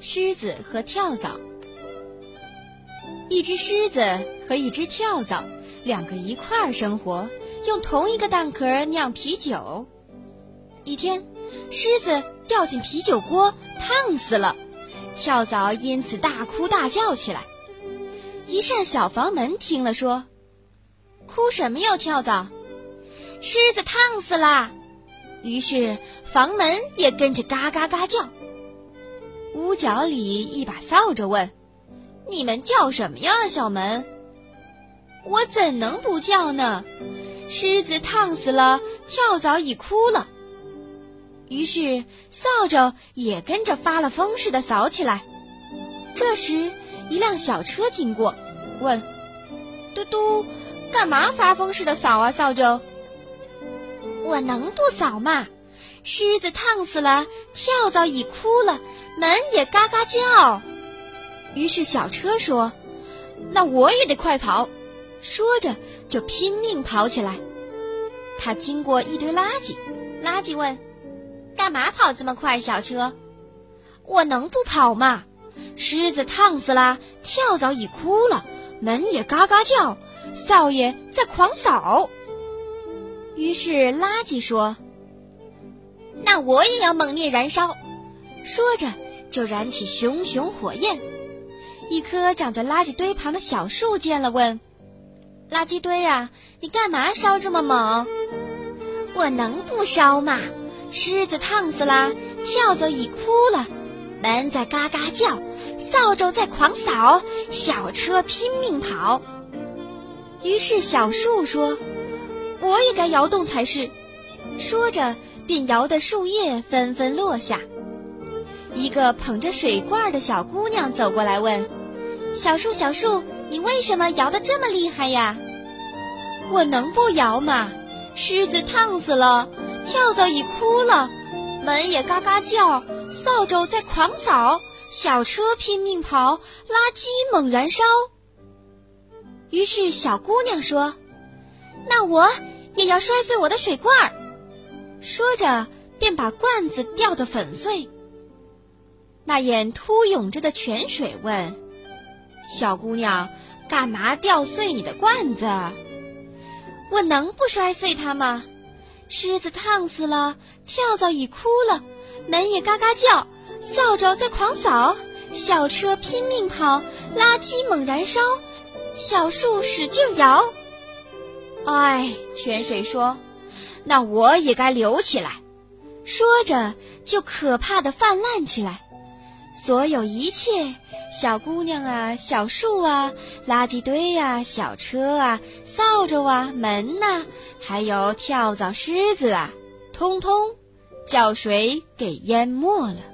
狮子和跳蚤。一只狮子和一只跳蚤，两个一块儿生活，用同一个蛋壳酿啤酒。一天，狮子掉进啤酒锅，烫死了，跳蚤因此大哭大叫起来。一扇小房门听了说：“哭什么哟，跳蚤？狮子烫死啦！”于是房门也跟着嘎嘎嘎叫。屋角里一把扫帚问：“你们叫什么呀，小门？”我怎能不叫呢？狮子烫死了，跳蚤已哭了。于是扫帚也跟着发了疯似的扫起来。这时，一辆小车经过，问：“嘟嘟，干嘛发疯似的扫啊？扫帚？我能不扫吗？狮子烫死了，跳蚤已哭了。”门也嘎嘎叫，于是小车说：“那我也得快跑。”说着就拼命跑起来。他经过一堆垃圾，垃圾问：“干嘛跑这么快？”小车：“我能不跑吗？狮子烫死了，跳蚤已哭了，门也嘎嘎叫，少爷在狂扫。”于是垃圾说：“我也要猛烈燃烧。”说着。就燃起熊熊火焰。一棵长在垃圾堆旁的小树见了，问：“垃圾堆啊，你干嘛烧这么猛？”“我能不烧吗？狮子烫死了，跳蚤已哭了，门在嘎嘎叫，扫帚在狂扫，小车拼命跑。”于是小树说：“我也该摇动才是。”说着，便摇得树叶纷纷落下。一个捧着水罐的小姑娘走过来问：“小树，小树，你为什么摇得这么厉害呀？”“我能不摇吗？狮子烫死了，跳蚤已哭了，门也嘎嘎叫，扫帚在狂扫，小车拼命跑，垃圾猛燃烧。”于是小姑娘说：“那我也要摔碎我的水罐儿。”说着，便把罐子掉得粉碎。那眼突涌着的泉水问：“小姑娘，干嘛掉碎你的罐子？我能不摔碎它吗？狮子烫死了，跳蚤已哭了，门也嘎嘎叫，扫帚在狂扫，小车拼命跑，垃圾猛燃烧，小树使劲摇。哎，泉水说：‘那我也该留起来。’说着，就可怕的泛滥起来。”所有一切，小姑娘啊，小树啊，垃圾堆呀，小车啊，扫帚啊，门呐，还有跳蚤、狮子啊，通通叫水给淹没了。